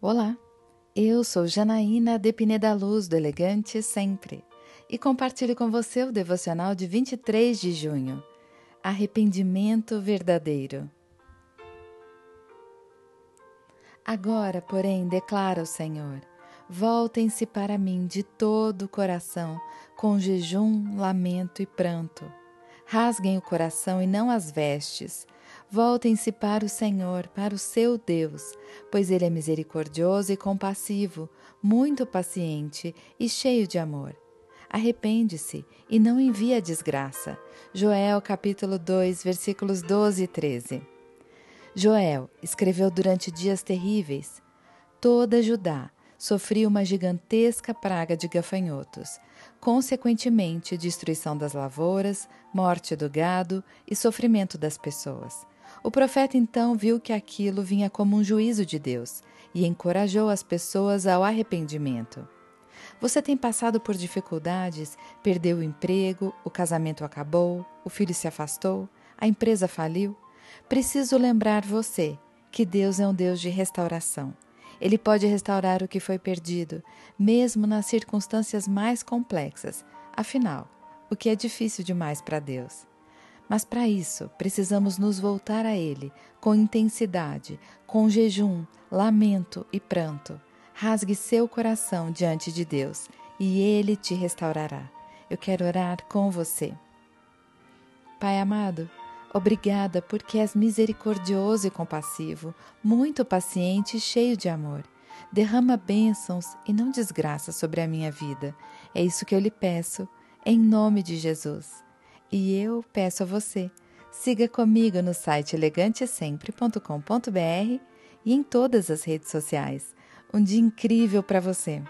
Olá, eu sou Janaína de Pineda Luz do Elegante Sempre e compartilho com você o devocional de 23 de junho. Arrependimento verdadeiro. Agora, porém, declara o Senhor: voltem-se para mim de todo o coração, com jejum, lamento e pranto. Rasguem o coração e não as vestes Voltem-se para o Senhor, para o seu Deus, pois Ele é misericordioso e compassivo, muito paciente e cheio de amor. Arrepende-se e não envia a desgraça. Joel capítulo 2, versículos 12 e 13. Joel escreveu durante dias terríveis. Toda Judá sofria uma gigantesca praga de gafanhotos, consequentemente destruição das lavouras, morte do gado e sofrimento das pessoas. O profeta então viu que aquilo vinha como um juízo de Deus e encorajou as pessoas ao arrependimento. Você tem passado por dificuldades, perdeu o emprego, o casamento acabou, o filho se afastou, a empresa faliu? Preciso lembrar você que Deus é um Deus de restauração. Ele pode restaurar o que foi perdido, mesmo nas circunstâncias mais complexas. Afinal, o que é difícil demais para Deus? Mas para isso, precisamos nos voltar a Ele com intensidade, com jejum, lamento e pranto. Rasgue seu coração diante de Deus e Ele te restaurará. Eu quero orar com você. Pai amado, obrigada porque és misericordioso e compassivo, muito paciente e cheio de amor. Derrama bênçãos e não desgraça sobre a minha vida. É isso que eu lhe peço, em nome de Jesus. E eu peço a você, siga comigo no site elegantesempre.com.br e em todas as redes sociais. Um dia incrível para você!